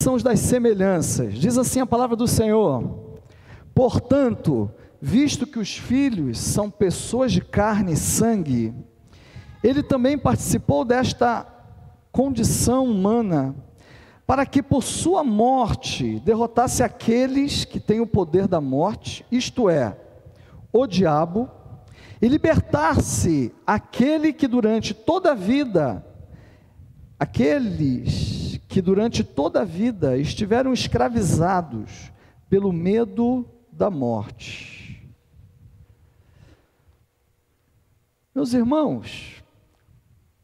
são das semelhanças. Diz assim a palavra do Senhor: Portanto, visto que os filhos são pessoas de carne e sangue, ele também participou desta condição humana, para que por sua morte derrotasse aqueles que têm o poder da morte, isto é, o diabo, e libertar-se aquele que durante toda a vida, aqueles que durante toda a vida estiveram escravizados pelo medo da morte. Meus irmãos,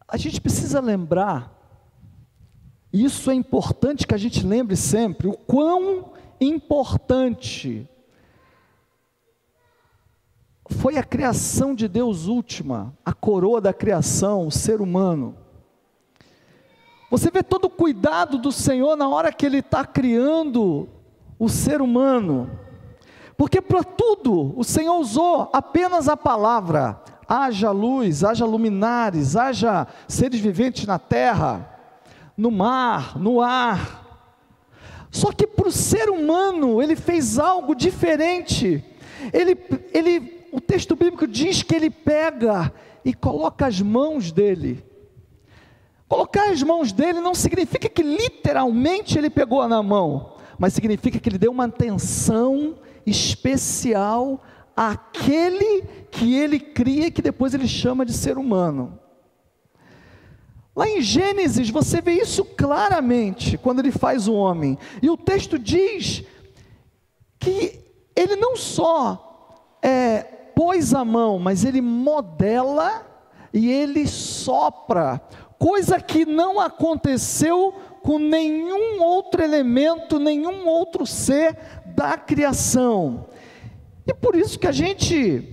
a gente precisa lembrar, isso é importante que a gente lembre sempre, o quão importante foi a criação de Deus última, a coroa da criação, o ser humano. Você vê todo o cuidado do Senhor na hora que Ele está criando o ser humano, porque para tudo o Senhor usou apenas a palavra: haja luz, haja luminares, haja seres viventes na terra, no mar, no ar. Só que para o ser humano, ele fez algo diferente. Ele, ele o texto bíblico diz que ele pega e coloca as mãos dele. Colocar as mãos dele não significa que literalmente ele pegou na mão, mas significa que ele deu uma atenção especial àquele que ele cria e que depois ele chama de ser humano. Lá em Gênesis você vê isso claramente quando ele faz o homem, e o texto diz que ele não só é, pôs a mão, mas ele modela e ele sopra, coisa que não aconteceu com nenhum outro elemento, nenhum outro ser da criação. E por isso que a gente.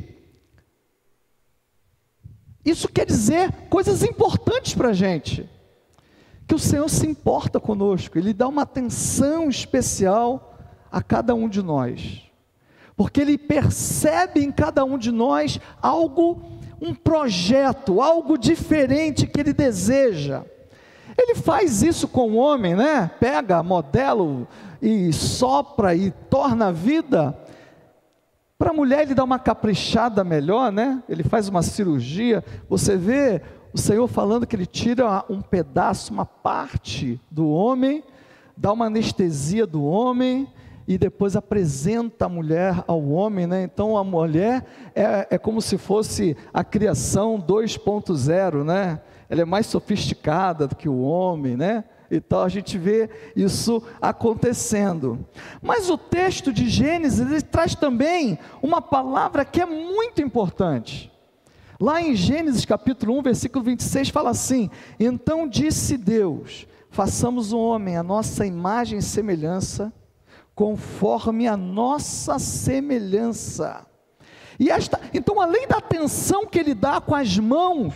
Isso quer dizer coisas importantes para a gente. Que o Senhor se importa conosco, Ele dá uma atenção especial a cada um de nós porque ele percebe em cada um de nós algo, um projeto, algo diferente que ele deseja. Ele faz isso com o homem, né? Pega, modelo e sopra e torna a vida. Para a mulher ele dá uma caprichada melhor, né? Ele faz uma cirurgia. Você vê o Senhor falando que ele tira um pedaço, uma parte do homem, dá uma anestesia do homem e depois apresenta a mulher ao homem, né? Então a mulher é, é como se fosse a criação 2.0, né? Ela é mais sofisticada do que o homem, né? Então a gente vê isso acontecendo. Mas o texto de Gênesis ele traz também uma palavra que é muito importante. Lá em Gênesis capítulo 1, versículo 26 fala assim: Então disse Deus: Façamos o homem a nossa imagem e semelhança conforme a nossa semelhança. E esta, então, além da atenção que ele dá com as mãos,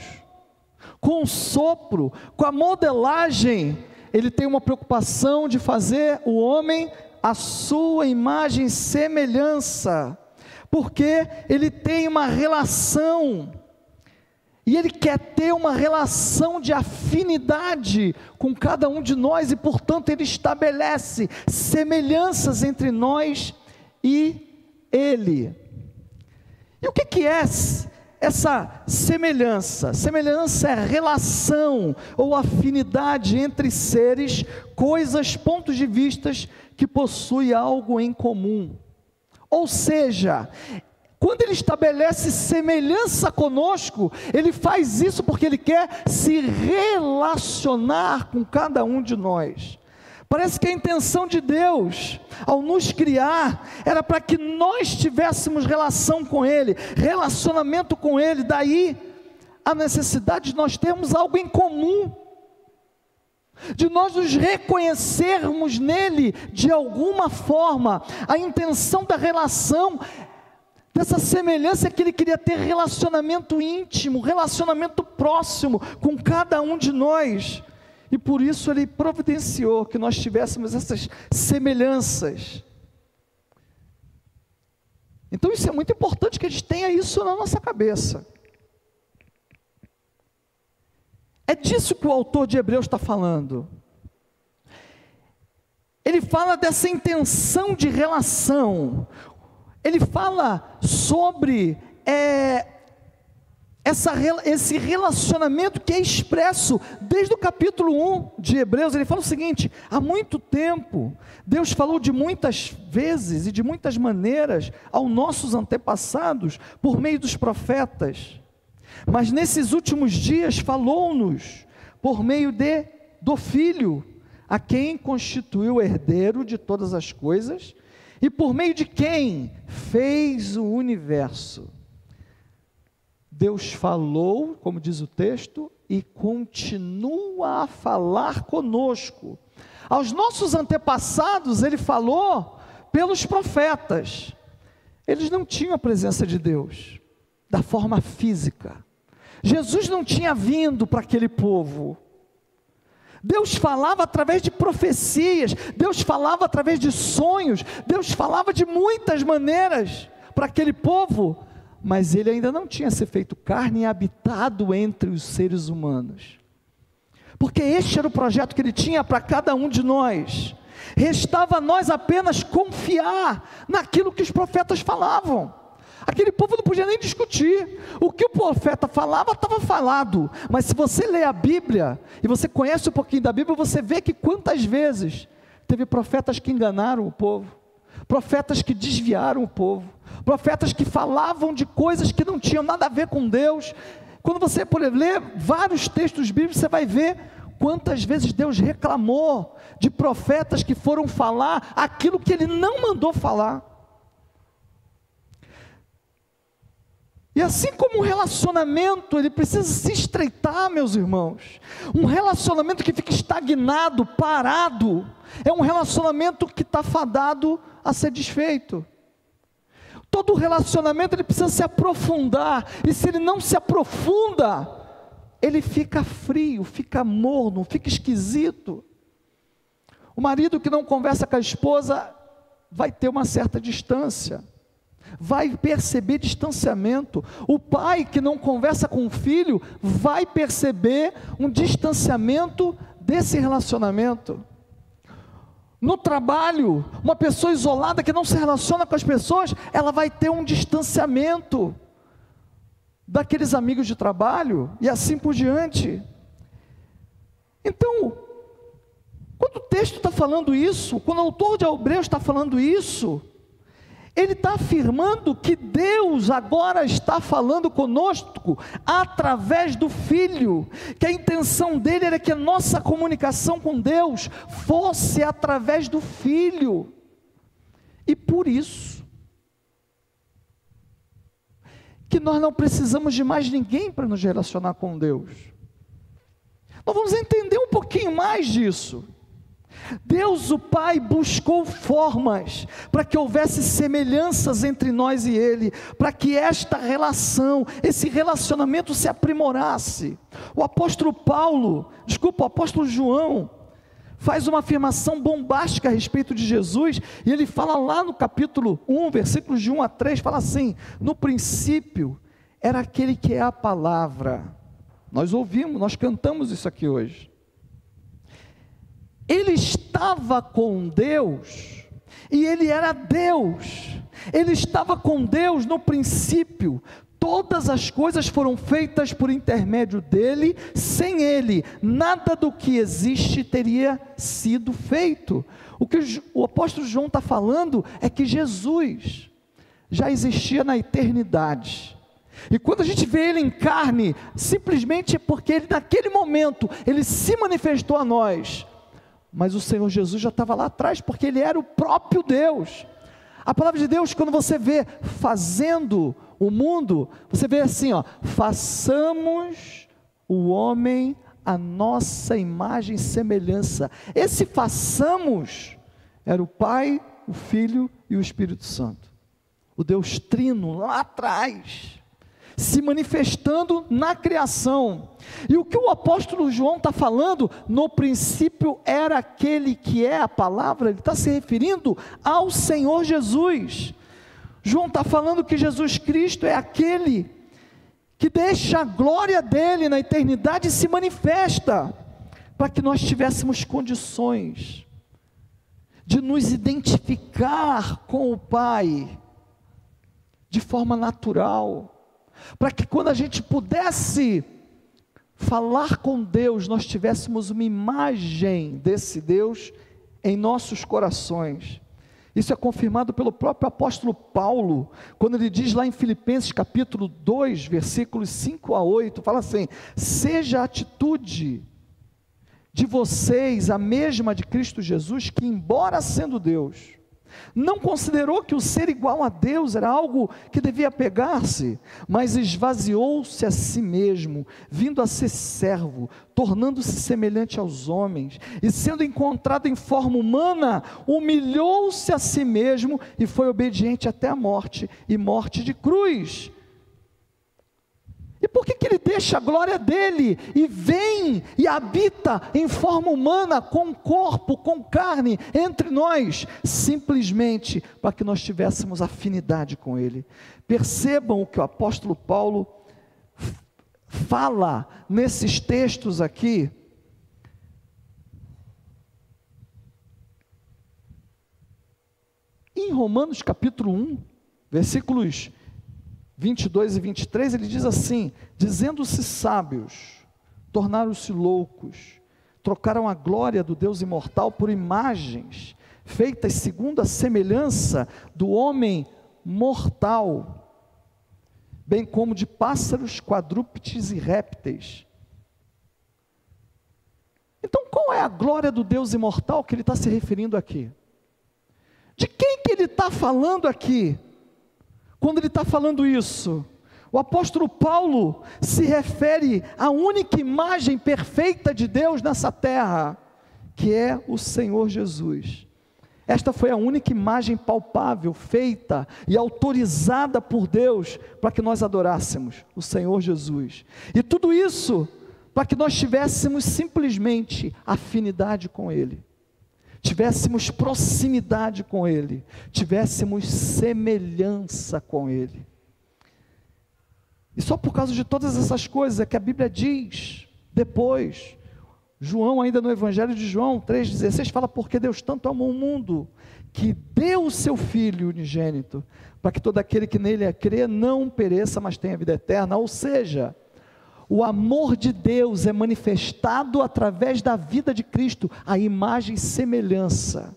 com o sopro, com a modelagem, ele tem uma preocupação de fazer o homem a sua imagem e semelhança, porque ele tem uma relação e Ele quer ter uma relação de afinidade com cada um de nós, e portanto Ele estabelece semelhanças entre nós e Ele. E o que, que é essa semelhança? Semelhança é relação ou afinidade entre seres, coisas, pontos de vistas que possuem algo em comum. Ou seja, quando ele estabelece semelhança conosco, ele faz isso porque ele quer se relacionar com cada um de nós. Parece que a intenção de Deus, ao nos criar, era para que nós tivéssemos relação com Ele, relacionamento com Ele, daí a necessidade de nós termos algo em comum, de nós nos reconhecermos nele de alguma forma. A intenção da relação dessa semelhança que ele queria ter relacionamento íntimo, relacionamento próximo com cada um de nós. E por isso ele providenciou que nós tivéssemos essas semelhanças. Então isso é muito importante que a gente tenha isso na nossa cabeça. É disso que o autor de Hebreus está falando. ele fala dessa intenção de relação, ele fala sobre é, essa, esse relacionamento que é expresso desde o capítulo 1 de Hebreus. Ele fala o seguinte: há muito tempo, Deus falou de muitas vezes e de muitas maneiras aos nossos antepassados por meio dos profetas, mas nesses últimos dias falou-nos por meio de, do Filho a quem constituiu herdeiro de todas as coisas e por meio de quem fez o universo. Deus falou, como diz o texto, e continua a falar conosco. Aos nossos antepassados, ele falou pelos profetas. Eles não tinham a presença de Deus da forma física. Jesus não tinha vindo para aquele povo. Deus falava através de profecias, Deus falava através de sonhos, Deus falava de muitas maneiras para aquele povo, mas ele ainda não tinha se feito carne e habitado entre os seres humanos. Porque este era o projeto que ele tinha para cada um de nós. Restava a nós apenas confiar naquilo que os profetas falavam. Aquele povo não podia nem discutir. O que o profeta falava, estava falado. Mas se você lê a Bíblia, e você conhece um pouquinho da Bíblia, você vê que quantas vezes teve profetas que enganaram o povo, profetas que desviaram o povo, profetas que falavam de coisas que não tinham nada a ver com Deus. Quando você por ler vários textos bíblicos, você vai ver quantas vezes Deus reclamou de profetas que foram falar aquilo que ele não mandou falar. E assim como um relacionamento, ele precisa se estreitar, meus irmãos. Um relacionamento que fica estagnado, parado, é um relacionamento que está fadado a ser desfeito. Todo relacionamento ele precisa se aprofundar, e se ele não se aprofunda, ele fica frio, fica morno, fica esquisito. O marido que não conversa com a esposa vai ter uma certa distância vai perceber distanciamento. O pai que não conversa com o filho vai perceber um distanciamento desse relacionamento. No trabalho, uma pessoa isolada que não se relaciona com as pessoas, ela vai ter um distanciamento daqueles amigos de trabalho e assim por diante. Então, quando o texto está falando isso, quando o autor de Hebreus está falando isso, ele está afirmando que Deus agora está falando conosco através do Filho, que a intenção dele era que a nossa comunicação com Deus fosse através do Filho, e por isso, que nós não precisamos de mais ninguém para nos relacionar com Deus. Nós vamos entender um pouquinho mais disso. Deus o Pai buscou formas para que houvesse semelhanças entre nós e Ele, para que esta relação, esse relacionamento se aprimorasse. O apóstolo Paulo, desculpa, o apóstolo João, faz uma afirmação bombástica a respeito de Jesus, e ele fala lá no capítulo 1, versículos de 1 a 3, fala assim: No princípio era aquele que é a palavra. Nós ouvimos, nós cantamos isso aqui hoje. Ele estava com Deus e ele era Deus. Ele estava com Deus no princípio. Todas as coisas foram feitas por intermédio dele, sem ele, nada do que existe teria sido feito. O que o apóstolo João está falando é que Jesus já existia na eternidade. E quando a gente vê ele em carne, simplesmente porque ele naquele momento ele se manifestou a nós mas o Senhor Jesus já estava lá atrás, porque Ele era o próprio Deus. A palavra de Deus, quando você vê fazendo o mundo, você vê assim, ó, façamos o homem a nossa imagem e semelhança. Esse façamos era o Pai, o Filho e o Espírito Santo. O Deus Trino lá atrás se manifestando na criação. E o que o apóstolo João está falando, no princípio era aquele que é a palavra, ele está se referindo ao Senhor Jesus. João está falando que Jesus Cristo é aquele que deixa a glória dele na eternidade e se manifesta, para que nós tivéssemos condições de nos identificar com o Pai de forma natural, para que quando a gente pudesse falar com Deus, nós tivéssemos uma imagem desse Deus em nossos corações. Isso é confirmado pelo próprio apóstolo Paulo, quando ele diz lá em Filipenses capítulo 2, versículos 5 a 8, fala assim: "Seja a atitude de vocês a mesma de Cristo Jesus, que embora sendo Deus, não considerou que o ser igual a Deus era algo que devia pegar-se, mas esvaziou-se a si mesmo, vindo a ser servo, tornando-se semelhante aos homens, e sendo encontrado em forma humana, humilhou-se a si mesmo e foi obediente até a morte e morte de cruz. E por que, que ele deixa a glória dele e vem e habita em forma humana, com corpo, com carne, entre nós? Simplesmente para que nós tivéssemos afinidade com ele. Percebam o que o apóstolo Paulo fala nesses textos aqui. Em Romanos capítulo 1, versículos 22 e 23, ele diz assim: dizendo-se sábios, tornaram-se loucos, trocaram a glória do Deus imortal por imagens, feitas segundo a semelhança do homem mortal, bem como de pássaros, quadrúpedes e répteis. Então, qual é a glória do Deus imortal que ele está se referindo aqui? De quem que ele está falando aqui? Quando ele está falando isso, o apóstolo Paulo se refere à única imagem perfeita de Deus nessa terra, que é o Senhor Jesus. Esta foi a única imagem palpável, feita e autorizada por Deus para que nós adorássemos o Senhor Jesus. E tudo isso para que nós tivéssemos simplesmente afinidade com Ele tivéssemos proximidade com Ele, tivéssemos semelhança com Ele. E só por causa de todas essas coisas é que a Bíblia diz, depois, João, ainda no Evangelho de João 3,16, fala: Porque Deus tanto amou o mundo, que deu o seu Filho unigênito, para que todo aquele que nele crê não pereça, mas tenha vida eterna. Ou seja, o amor de Deus é manifestado através da vida de Cristo, a imagem e semelhança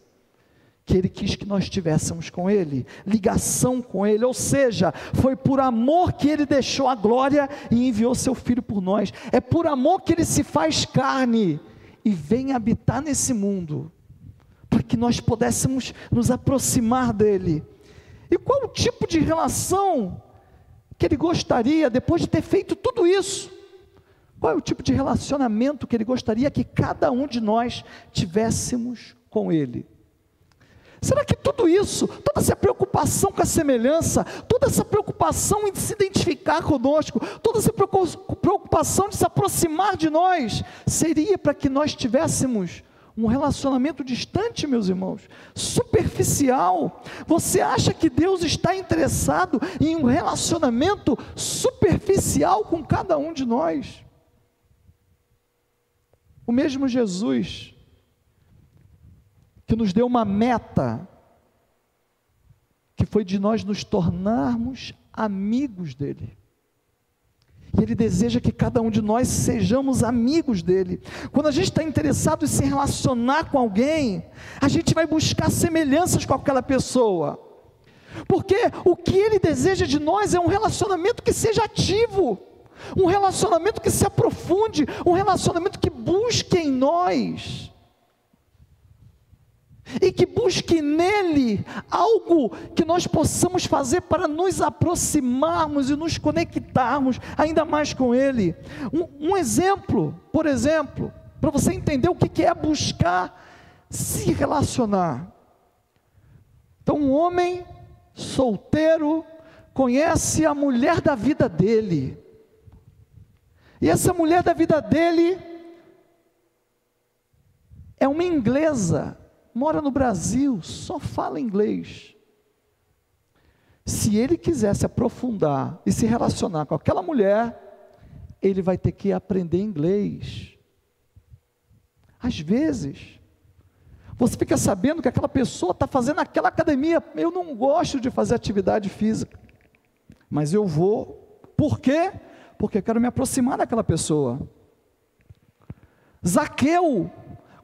que Ele quis que nós tivéssemos com Ele, ligação com Ele, ou seja, foi por amor que Ele deixou a glória e enviou Seu Filho por nós, é por amor que Ele se faz carne e vem habitar nesse mundo, para que nós pudéssemos nos aproximar dEle. E qual o tipo de relação que Ele gostaria, depois de ter feito tudo isso, qual é o tipo de relacionamento que Ele gostaria que cada um de nós tivéssemos com Ele? Será que tudo isso, toda essa preocupação com a semelhança, toda essa preocupação em se identificar conosco, toda essa preocupação de se aproximar de nós, seria para que nós tivéssemos um relacionamento distante, meus irmãos, superficial. Você acha que Deus está interessado em um relacionamento superficial com cada um de nós? O mesmo Jesus que nos deu uma meta, que foi de nós nos tornarmos amigos dele. E Ele deseja que cada um de nós sejamos amigos dele. Quando a gente está interessado em se relacionar com alguém, a gente vai buscar semelhanças com aquela pessoa. Porque o que Ele deseja de nós é um relacionamento que seja ativo um relacionamento que se aprofunde, um relacionamento que busque em nós, e que busque nele algo que nós possamos fazer para nos aproximarmos e nos conectarmos ainda mais com Ele. Um, um exemplo, por exemplo, para você entender o que é buscar se relacionar. Então, um homem solteiro conhece a mulher da vida dele e essa mulher da vida dele é uma inglesa, mora no Brasil, só fala inglês. Se ele quiser se aprofundar e se relacionar com aquela mulher, ele vai ter que aprender inglês. Às vezes, Você fica sabendo que aquela pessoa está fazendo aquela academia. Eu não gosto de fazer atividade física, mas eu vou. Por quê? Porque eu quero me aproximar daquela pessoa. Zaqueu,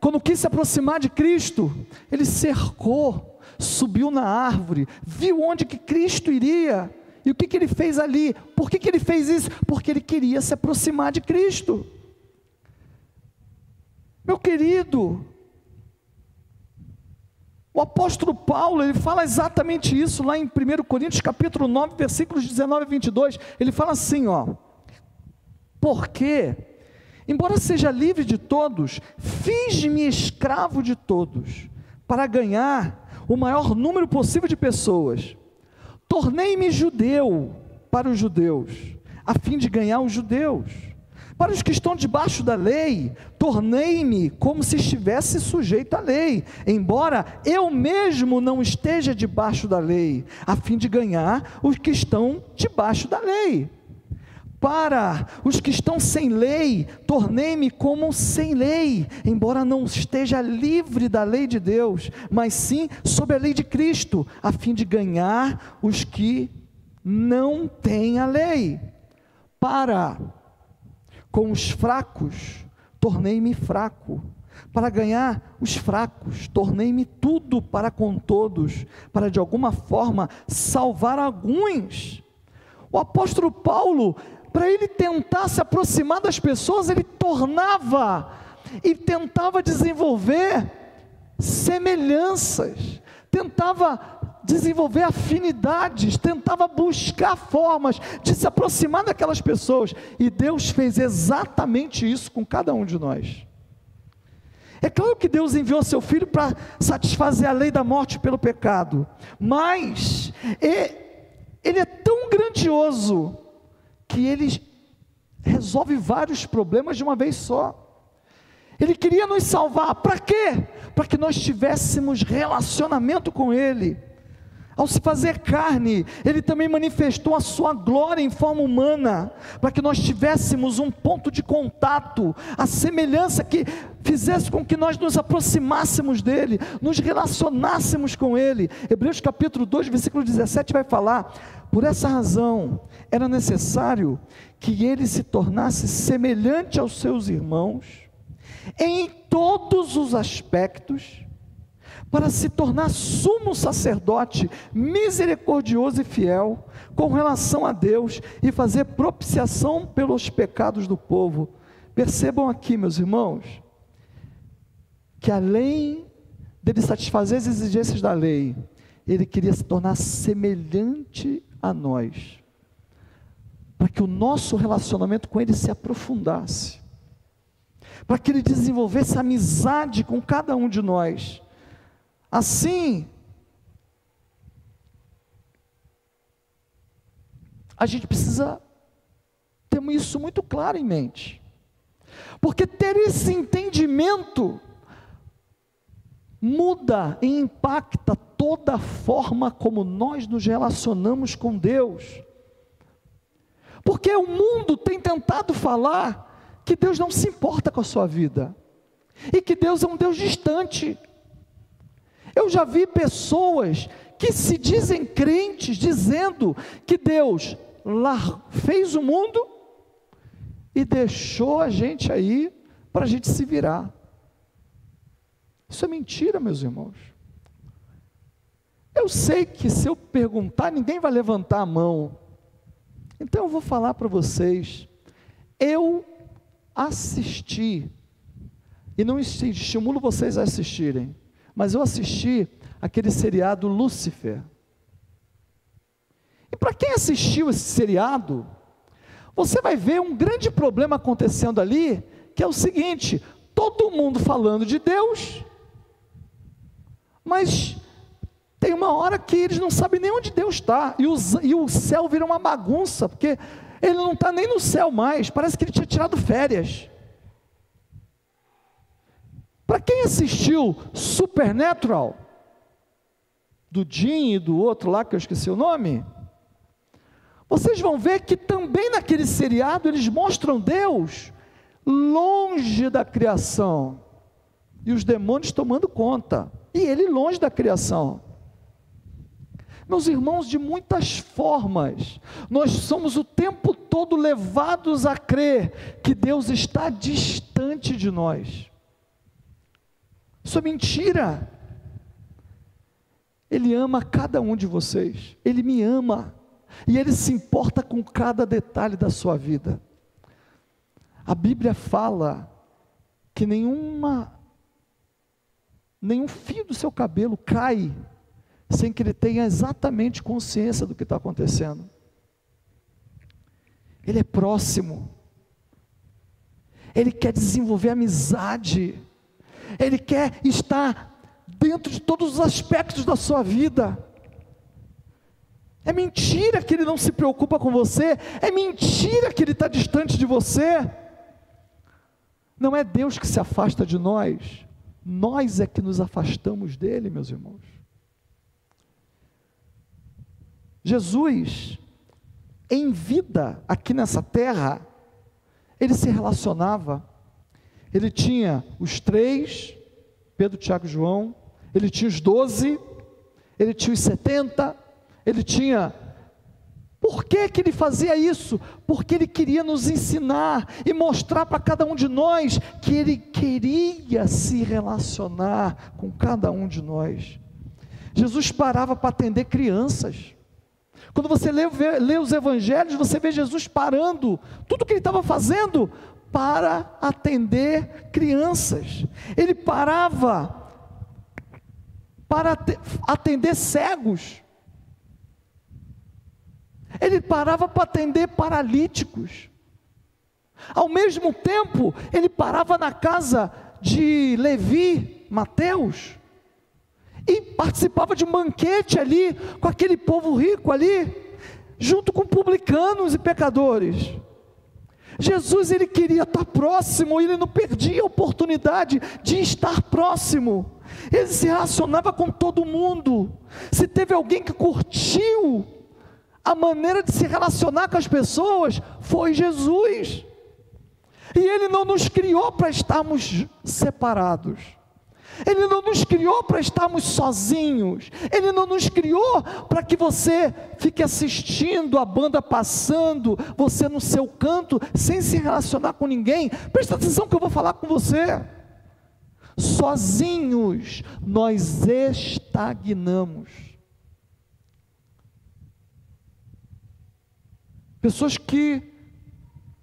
quando quis se aproximar de Cristo, ele cercou, subiu na árvore, viu onde que Cristo iria. E o que, que ele fez ali? Por que, que ele fez isso? Porque ele queria se aproximar de Cristo. Meu querido, o apóstolo Paulo, ele fala exatamente isso lá em 1 Coríntios capítulo 9, versículos 19 e 22. Ele fala assim, ó: Porque, embora seja livre de todos, fiz-me escravo de todos, para ganhar o maior número possível de pessoas. Tornei-me judeu para os judeus, a fim de ganhar os judeus. Para os que estão debaixo da lei, tornei-me como se estivesse sujeito à lei, embora eu mesmo não esteja debaixo da lei, a fim de ganhar os que estão debaixo da lei. Para os que estão sem lei, tornei-me como sem lei, embora não esteja livre da lei de Deus, mas sim sob a lei de Cristo, a fim de ganhar os que não têm a lei. Para com os fracos, tornei-me fraco. Para ganhar os fracos, tornei-me tudo para com todos, para de alguma forma salvar alguns. O apóstolo Paulo, para ele tentar se aproximar das pessoas, ele tornava e tentava desenvolver semelhanças, tentava desenvolver afinidades, tentava buscar formas de se aproximar daquelas pessoas, e Deus fez exatamente isso com cada um de nós. É claro que Deus enviou seu filho para satisfazer a lei da morte pelo pecado, mas ele é tão grandioso que ele resolve vários problemas de uma vez só. Ele queria nos salvar, para quê? Para que nós tivéssemos relacionamento com Ele. Ao se fazer carne, ele também manifestou a sua glória em forma humana, para que nós tivéssemos um ponto de contato, a semelhança que fizesse com que nós nos aproximássemos dele, nos relacionássemos com ele. Hebreus capítulo 2, versículo 17 vai falar: por essa razão era necessário que ele se tornasse semelhante aos seus irmãos, em todos os aspectos, para se tornar sumo sacerdote, misericordioso e fiel, com relação a Deus e fazer propiciação pelos pecados do povo. Percebam aqui, meus irmãos, que além dele satisfazer as exigências da lei, ele queria se tornar semelhante a nós, para que o nosso relacionamento com ele se aprofundasse, para que ele desenvolvesse amizade com cada um de nós Assim, a gente precisa ter isso muito claro em mente. Porque ter esse entendimento muda e impacta toda a forma como nós nos relacionamos com Deus. Porque o mundo tem tentado falar que Deus não se importa com a sua vida e que Deus é um Deus distante. Eu já vi pessoas que se dizem crentes dizendo que Deus fez o mundo e deixou a gente aí para a gente se virar. Isso é mentira, meus irmãos. Eu sei que se eu perguntar, ninguém vai levantar a mão. Então eu vou falar para vocês. Eu assisti, e não estimulo vocês a assistirem, mas eu assisti aquele seriado Lúcifer. E para quem assistiu esse seriado, você vai ver um grande problema acontecendo ali, que é o seguinte: todo mundo falando de Deus, mas tem uma hora que eles não sabem nem onde Deus está, e o, e o céu vira uma bagunça, porque ele não está nem no céu mais, parece que ele tinha tirado férias. Para quem assistiu Supernatural, do Jim e do outro lá que eu esqueci o nome, vocês vão ver que também naquele seriado eles mostram Deus longe da criação. e os demônios tomando conta, e ele longe da criação. Meus irmãos, de muitas formas, nós somos o tempo todo levados a crer que Deus está distante de nós. Isso é mentira. Ele ama cada um de vocês, Ele me ama, e Ele se importa com cada detalhe da sua vida. A Bíblia fala que nenhuma, nenhum fio do seu cabelo cai sem que ele tenha exatamente consciência do que está acontecendo. Ele é próximo, ele quer desenvolver amizade, ele quer estar dentro de todos os aspectos da sua vida. É mentira que ele não se preocupa com você, é mentira que ele está distante de você. Não é Deus que se afasta de nós, nós é que nos afastamos dele, meus irmãos. Jesus, em vida aqui nessa terra, ele se relacionava, ele tinha os três, Pedro, Tiago e João, ele tinha os doze, ele tinha os setenta, ele tinha. Por que, que ele fazia isso? Porque ele queria nos ensinar e mostrar para cada um de nós que ele queria se relacionar com cada um de nós. Jesus parava para atender crianças. Quando você lê, lê, os evangelhos, você vê Jesus parando tudo que ele estava fazendo para atender crianças. Ele parava para atender cegos. Ele parava para atender paralíticos. Ao mesmo tempo, ele parava na casa de Levi, Mateus, e participava de um banquete ali com aquele povo rico ali, junto com publicanos e pecadores. Jesus ele queria estar próximo, ele não perdia a oportunidade de estar próximo. Ele se relacionava com todo mundo. Se teve alguém que curtiu a maneira de se relacionar com as pessoas, foi Jesus. E Ele não nos criou para estarmos separados. Ele não nos criou para estarmos sozinhos. Ele não nos criou para que você fique assistindo a banda passando, você no seu canto, sem se relacionar com ninguém. Presta atenção que eu vou falar com você sozinhos nós estagnamos. Pessoas que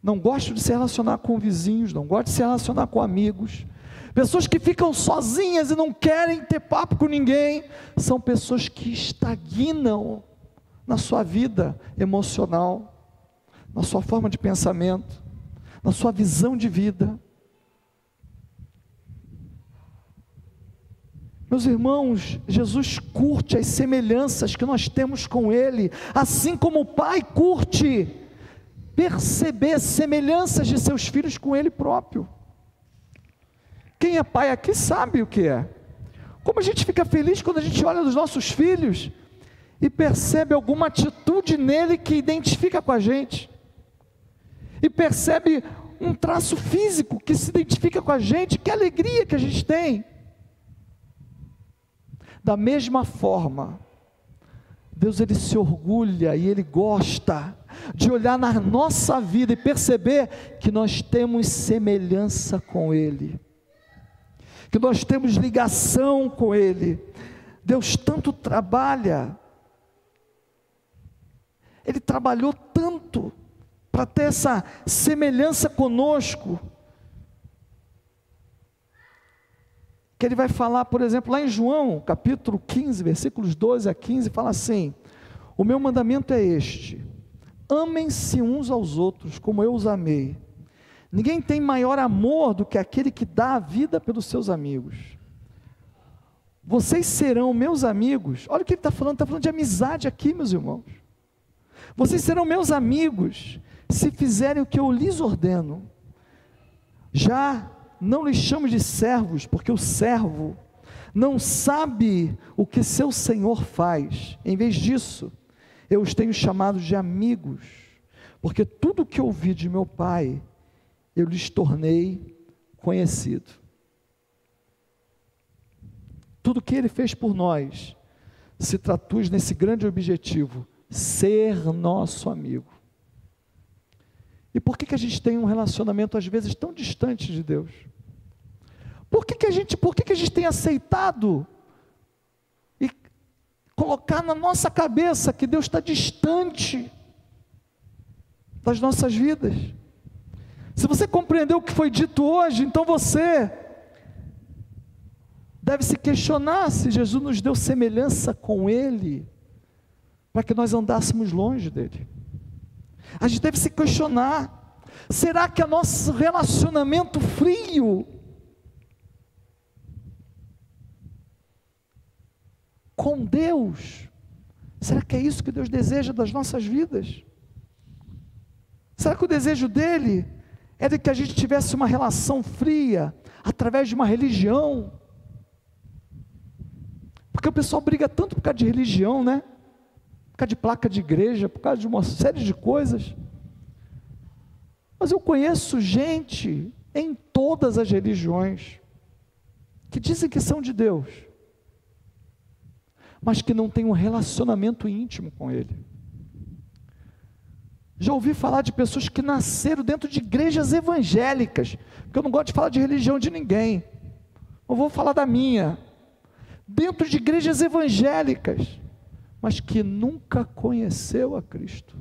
não gostam de se relacionar com vizinhos, não gostam de se relacionar com amigos, pessoas que ficam sozinhas e não querem ter papo com ninguém, são pessoas que estagnam na sua vida emocional, na sua forma de pensamento, na sua visão de vida. Meus irmãos, Jesus curte as semelhanças que nós temos com Ele, assim como o Pai curte perceber semelhanças de seus filhos com Ele próprio. Quem é pai aqui sabe o que é. Como a gente fica feliz quando a gente olha nos nossos filhos e percebe alguma atitude nele que identifica com a gente, e percebe um traço físico que se identifica com a gente, que alegria que a gente tem. Da mesma forma, Deus ele se orgulha e ele gosta de olhar na nossa vida e perceber que nós temos semelhança com ele. Que nós temos ligação com ele. Deus tanto trabalha. Ele trabalhou tanto para ter essa semelhança conosco que ele vai falar, por exemplo, lá em João, capítulo 15, versículos 12 a 15, fala assim: O meu mandamento é este: amem-se uns aos outros, como eu os amei. Ninguém tem maior amor do que aquele que dá a vida pelos seus amigos. Vocês serão meus amigos. Olha o que ele está falando, está falando de amizade aqui, meus irmãos. Vocês serão meus amigos se fizerem o que eu lhes ordeno. Já não lhes chamo de servos, porque o servo não sabe o que seu senhor faz. Em vez disso, eu os tenho chamados de amigos, porque tudo o que ouvi de meu pai, eu lhes tornei conhecido. Tudo que ele fez por nós se traduz nesse grande objetivo: ser nosso amigo. E por que, que a gente tem um relacionamento às vezes tão distante de Deus? Por que, que a gente, por que, que a gente tem aceitado e colocar na nossa cabeça que Deus está distante das nossas vidas? Se você compreendeu o que foi dito hoje, então você deve se questionar se Jesus nos deu semelhança com Ele, para que nós andássemos longe dele. A gente deve se questionar: será que o nosso relacionamento frio com Deus, será que é isso que Deus deseja das nossas vidas? Será que o desejo dele é de que a gente tivesse uma relação fria através de uma religião? Porque o pessoal briga tanto por causa de religião, né? Por causa de placa de igreja, por causa de uma série de coisas. Mas eu conheço gente em todas as religiões que dizem que são de Deus, mas que não têm um relacionamento íntimo com Ele. Já ouvi falar de pessoas que nasceram dentro de igrejas evangélicas, porque eu não gosto de falar de religião de ninguém. Eu vou falar da minha dentro de igrejas evangélicas, mas que nunca conheceu a Cristo.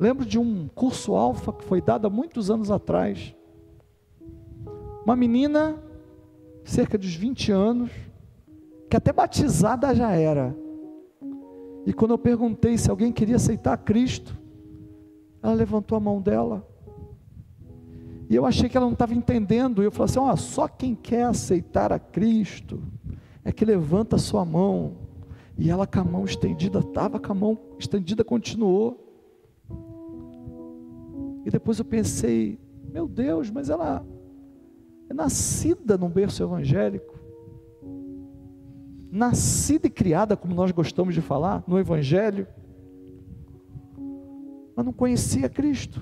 Lembro de um curso alfa que foi dado há muitos anos atrás. Uma menina, cerca dos 20 anos, que até batizada já era. E quando eu perguntei se alguém queria aceitar Cristo, ela levantou a mão dela. E eu achei que ela não estava entendendo. E eu falei assim: ó, só quem quer aceitar a Cristo é que levanta a sua mão. E ela com a mão estendida, estava com a mão estendida, continuou. E depois eu pensei, meu Deus, mas ela é nascida num berço evangélico. Nascida e criada, como nós gostamos de falar, no Evangelho. Mas não conhecia Cristo.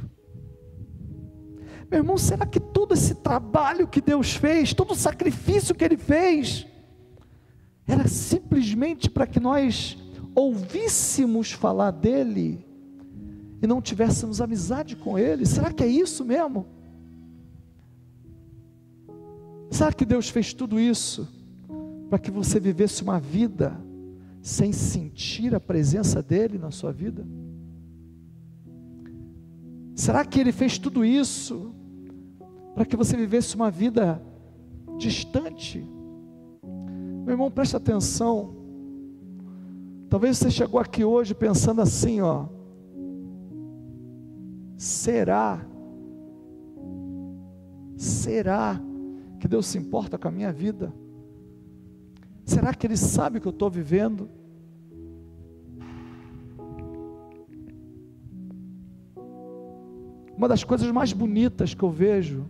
Meu irmão, será que todo esse trabalho que Deus fez, todo o sacrifício que Ele fez, era simplesmente para que nós ouvíssemos falar dEle e não tivéssemos amizade com Ele? Será que é isso mesmo? Será que Deus fez tudo isso para que você vivesse uma vida sem sentir a presença dEle na sua vida? Será que Ele fez tudo isso para que você vivesse uma vida distante. Meu irmão, preste atenção. Talvez você chegou aqui hoje pensando assim, ó. Será? Será que Deus se importa com a minha vida? Será que Ele sabe o que eu estou vivendo? Uma das coisas mais bonitas que eu vejo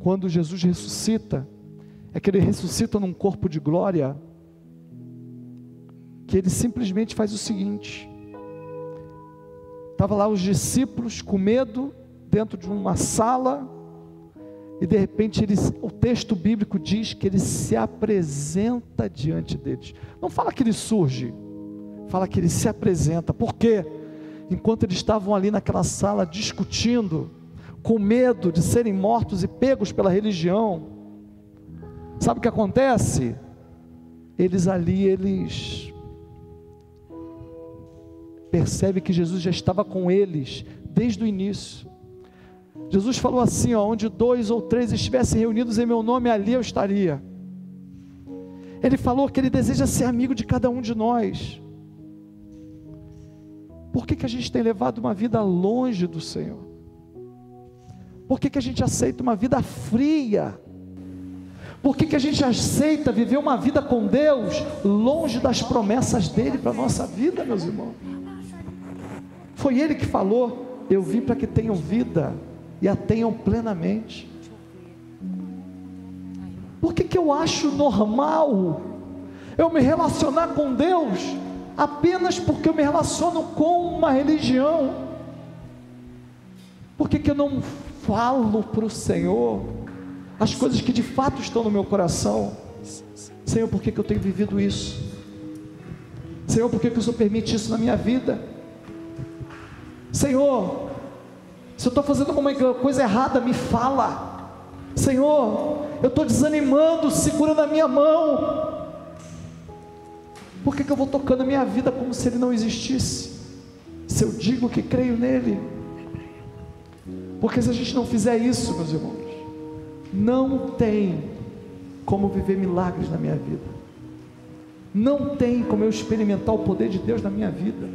quando Jesus ressuscita, é que ele ressuscita num corpo de glória, que ele simplesmente faz o seguinte: estava lá os discípulos com medo, dentro de uma sala, e de repente ele, o texto bíblico diz que ele se apresenta diante deles. Não fala que ele surge, fala que ele se apresenta. Por quê? Enquanto eles estavam ali naquela sala discutindo, com medo de serem mortos e pegos pela religião. Sabe o que acontece? Eles ali, eles percebem que Jesus já estava com eles desde o início. Jesus falou assim: ó, onde dois ou três estivessem reunidos em meu nome, ali eu estaria. Ele falou que ele deseja ser amigo de cada um de nós. Por que, que a gente tem levado uma vida longe do Senhor? Por que, que a gente aceita uma vida fria? Por que, que a gente aceita viver uma vida com Deus longe das promessas dele para a nossa vida, meus irmãos? Foi ele que falou: Eu vim para que tenham vida e a tenham plenamente. Por que, que eu acho normal eu me relacionar com Deus apenas porque eu me relaciono com uma religião? Por que, que eu não falo para o Senhor as coisas que de fato estão no meu coração. Senhor, por que, que eu tenho vivido isso? Senhor, por que, que o Senhor permite isso na minha vida? Senhor, se eu estou fazendo alguma coisa errada, me fala. Senhor, eu estou desanimando, segura na minha mão. Por que, que eu vou tocando a minha vida como se ele não existisse? Se eu digo que creio nele. Porque se a gente não fizer isso, meus irmãos, não tem como viver milagres na minha vida. Não tem como eu experimentar o poder de Deus na minha vida.